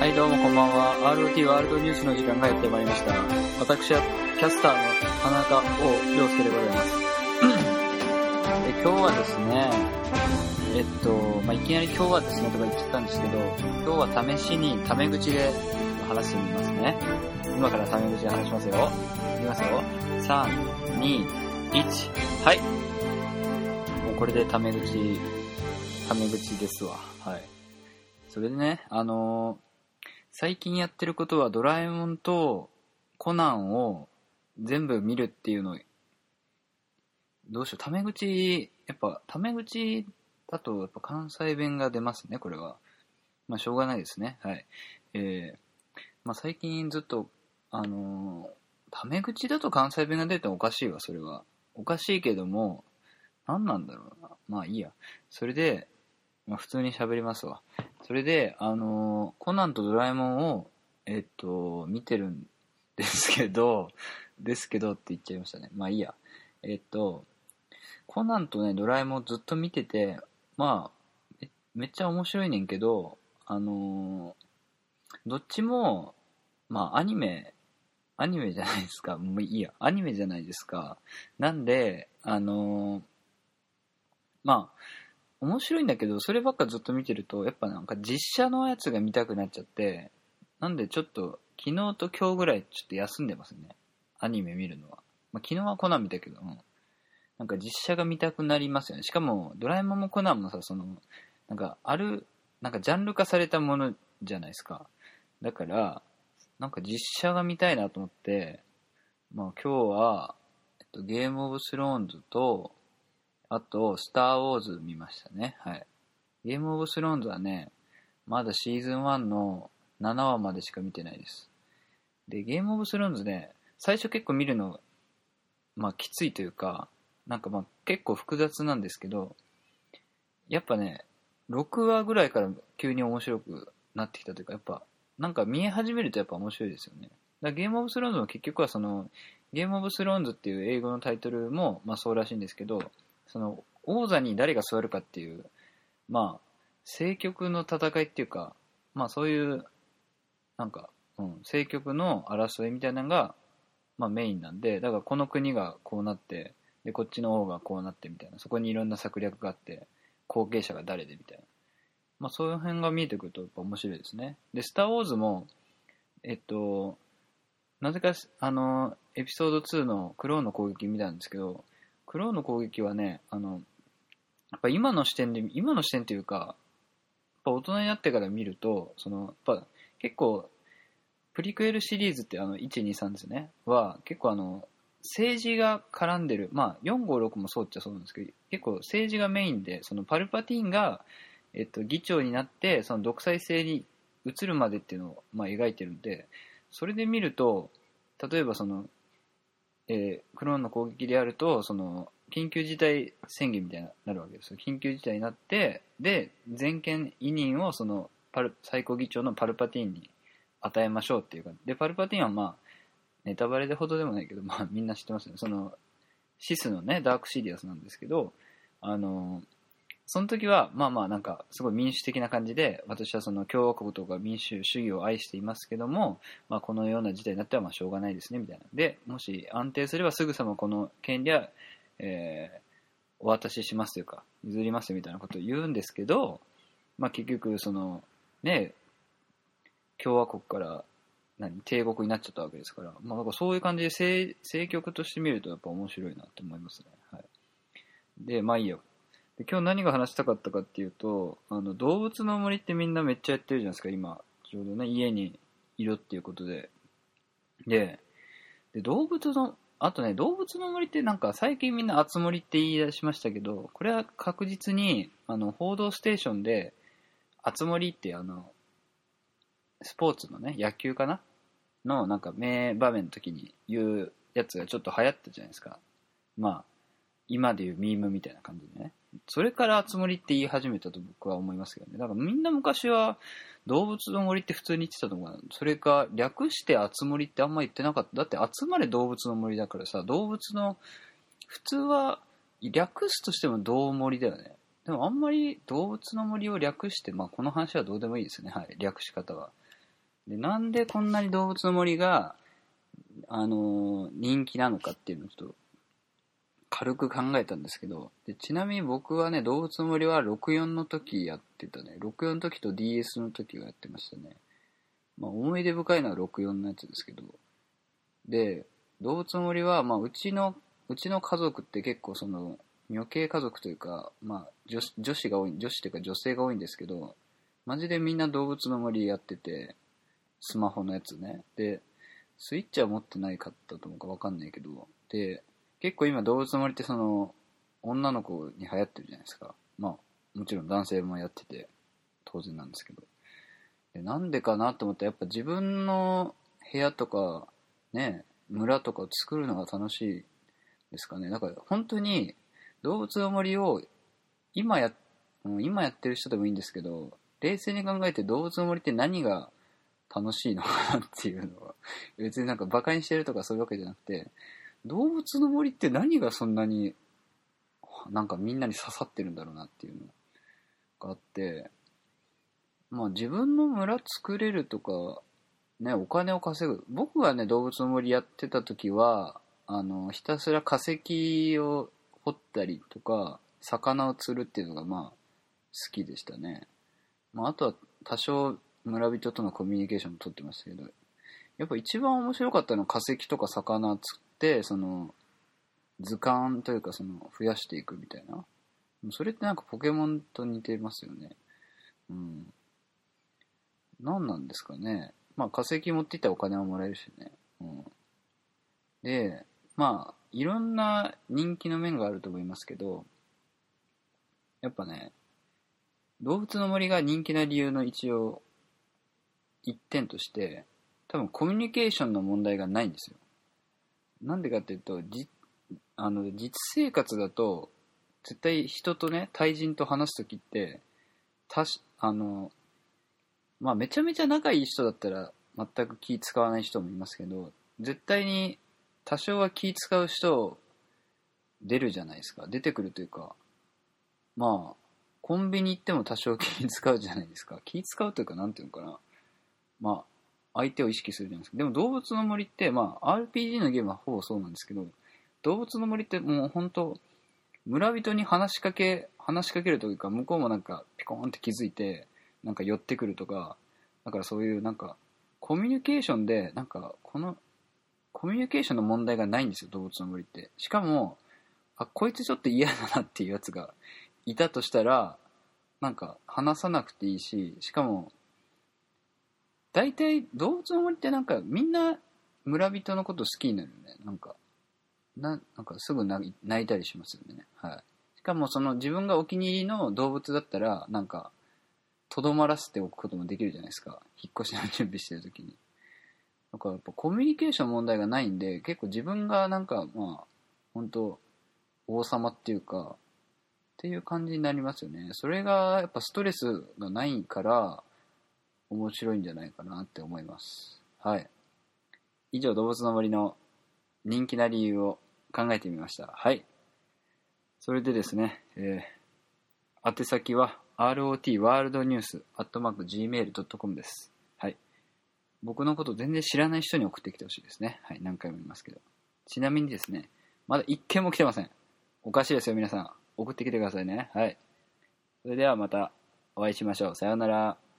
はい、どうもこんばんは。ROT ワールドニュースの時間がやってまいりました。私はキャスターの田中王陽介でございます。で今日はですね、えっと、まあ、いきなり今日はですねとか言っちゃったんですけど、今日は試しにタメ口で話してみますね。今からタメ口で話しますよ。いきますよ。3、2、1、はい。もうこれでタメ口、タメ口ですわ。はい。それでね、あの最近やってることはドラえもんとコナンを全部見るっていうの、どうしよう、タメ口、やっぱ、タメ口だとやっぱ関西弁が出ますね、これは。まあ、しょうがないですね。はい。えー、まあ、最近ずっと、あのータメ口だと関西弁が出てもおかしいわ、それは。おかしいけども、何なんだろうな。まあいいや。それで、まあ、普通に喋りますわ。それで、あのーコナンとドラえもんを、えっと、見てるんですけど、ですけどって言っちゃいましたね。まあいいや。えっと、コナンとね、ドラえもんずっと見てて、まあ、めめっちゃ面白いねんけど、あのーどっちも、まあアニメ、アニメじゃないですか。もういいや。アニメじゃないですか。なんで、あのーまあ、面白いんだけど、そればっかずっと見てると、やっぱなんか実写のやつが見たくなっちゃって、なんでちょっと、昨日と今日ぐらいちょっと休んでますね。アニメ見るのは。まあ、昨日はコナン見たけど、うんなんか実写が見たくなりますよね。しかも、ドラえもんもコナンもさ、その、なんか、ある、なんかジャンル化されたものじゃないですか。だから、なんか実写が見たいなと思って、まあ今日は、えっと、ゲームオブスローンズと、あと、スター・ウォーズ見ましたね。はい。ゲームオブスローンズはね、まだシーズン1の7話までしか見てないです。で、ゲームオブスローンズね、最初結構見るの、まあきついというか、なんかまあ結構複雑なんですけど、やっぱね、6話ぐらいから急に面白くなってきたというか、やっぱ、なんか見え始めるとやっぱ面白いですよね。だゲームオブスローンズも結局はその、ゲームオブスローンズっていう英語のタイトルも、まあそうらしいんですけど、その、王座に誰が座るかっていう、まあ、政局の戦いっていうか、まあそういう、なんか、うん、政局の争いみたいなのが、まあメインなんで、だからこの国がこうなって、で、こっちの王がこうなってみたいな、そこにいろんな策略があって、後継者が誰でみたいな。まあそういう辺が見えてくるとやっぱ面白いですね。で、スター・ウォーズも、えっと、なぜか、あの、エピソード2のクローンの攻撃見たんですけど、クローンの攻撃はね、あの、やっぱ今の視点で、今の視点というか、やっぱ大人になってから見ると、その、やっぱ結構、プリクエルシリーズってあの、1、2、3ですね、は結構あの、政治が絡んでる、まあ、4、5、6もそうっちゃそうなんですけど、結構政治がメインで、そのパルパティーンが、えっと、議長になって、その独裁制に移るまでっていうのを、まあ、描いてるんで、それで見ると、例えばその、えークローンの攻撃であると、その、緊急事態宣言みたいになるわけですよ。緊急事態になって、で、全権委任をその、パル、最高議長のパルパティーンに与えましょうっていうか、で、パルパティーンはまあ、ネタバレでほどでもないけど、まあみんな知ってますよね。その、シスのね、ダークシリアスなんですけど、あの、その時は、まあまあなんか、すごい民主的な感じで、私はその共和国とか民主主義を愛していますけども、まあこのような事態になってはまあしょうがないですね、みたいな。で、もし安定すればすぐさまこの権利は、えーお渡ししますというか、譲りますみたいなことを言うんですけど、まあ結局その、ね、共和国から何帝国になっちゃったわけですから、まあ、なんかそういう感じで政政局として見るとやっぱ面白いなと思いますね。はい、で、まあいいよ。で今日何が話したかったかっていうと、あの動物の森ってみんなめっちゃやってるじゃないですか、今。ちょうどね、家にいるっていうことで。で、で動物の、あとね、動物の森ってなんか最近みんなあつ森って言い出しましたけど、これは確実に、あの、報道ステーションで、あつ森ってあの、スポーツのね、野球かな？のなんか名場面の時に言うやつがちょっと流行ったじゃないですか。まあ、今で言うミームみたいな感じでね。それからあつ森って言い始めたと僕は思いますけどね。だからみんな昔は動物の森って普通に言ってたと思う。それか略してあつ森ってあんま言ってなかった。だって集まれ動物の森だからさ、動物の、普通は略すとしても動森だよね。でもあんまり動物の森を略して、まあこの話はどうでもいいですね。はい。略し方は。で、なんでこんなに動物の森が、あのー人気なのかっていうのをちょっと、軽く考えたんですけど、でちなみに僕はね、動物の森は64の時やってたね。64の時と DS の時をやってましたね。まあ、思い出深いのは64のやつですけど。で、動物の森は、まあ、うちの、うちの家族って結構その、女系家族というか、まあ、女子女子が多い、女子というか女性が多いんですけど、マジでみんな動物の森やってて、スマホのやつね。で、スイッチは持ってないかったと思うかわかんないけど、で、結構今動物の森ってその、女の子に流行ってるじゃないですか。まあ、もちろん男性もやってて、当然なんですけど。でなんでかなと思ったら、やっぱ自分の部屋とか、ね、村とかを作るのが楽しいですかね。だから本当に動物の森を今や、う今やってる人でもいいんですけど、冷静に考えて動物の森って何が楽しいのかなっていうのは、別になんか馬鹿にしてるとかそういうわけじゃなくて、動物の森って何がそんなに、なんかみんなに刺さってるんだろうなっていうのがあって、まあ自分の村作れるとか、ね、お金を稼ぐ。僕がね、動物の森やってた時は、あの、ひたすら化石を掘ったりとか、魚を釣るっていうのがまあ、好きでしたね。まああとは多少村人とのコミュニケーションも取ってましたけど、やっぱ一番面白かったのは化石とか魚釣って、その、図鑑というかその、増やしていくみたいな。それってなんかポケモンと似てますよね。うん。何なんですかね。まあ化石持っていったらお金はもらえるしね。うん。で、まあ、いろんな人気の面があると思いますけど、やっぱね、動物の森が人気な理由の一応、一点として、多分コミュニケーションの問題がないんですよ。なんでかっていうと、じ、あの、実生活だと、絶対人とね、対人と話すときって、たし、あの、まあめちゃめちゃ仲いい人だったら全く気使わない人もいますけど、絶対に多少は気使う人出るじゃないですか。出てくるというか、まあ、コンビニ行っても多少気使うじゃないですか。気使うというか、なんていうのかな。まあ、相手を意識するじゃないですか。でも動物の森って、まあ、RPG のゲームはほぼそうなんですけど、動物の森ってもう本当村人に話しかけ、話しかけるというか、向こうもなんかピコーンって気づいて、なんか寄ってくるとか、だからそういうなんか、コミュニケーションで、なんか、この、コミュニケーションの問題がないんですよ、動物の森って。しかも、あ、こいつちょっと嫌だなっていうやつがいたとしたら、なんか、話さなくていいし、しかも、大体、動物の森ってなんか、みんな、村人のこと好きになるよね。なんか、ななんかすぐ泣いたりしますよね。はい。しかも、その自分がお気に入りの動物だったら、なんか、とどまらせておくこともできるじゃないですか。引っ越しの準備してるときに。だからやっぱコミュニケーション問題がないんで、結構自分がなんか、まあ、本当王様っていうか、っていう感じになりますよね。それがやっぱストレスがないから、面白いんじゃないかなって思います。はい。以上、動物の森の人気な理由を考えてみました。はい。それでですね、えー、宛先は rot ワールドニュースアットマーク gmail.com です。はい。僕のこと全然知らない人に送ってきてほしいですね。はい。何回も言いますけど。ちなみにですね、まだ一件も来てません。おかしいですよ、皆さん。送ってきてくださいね。はい。それではまたお会いしましょう。さようなら。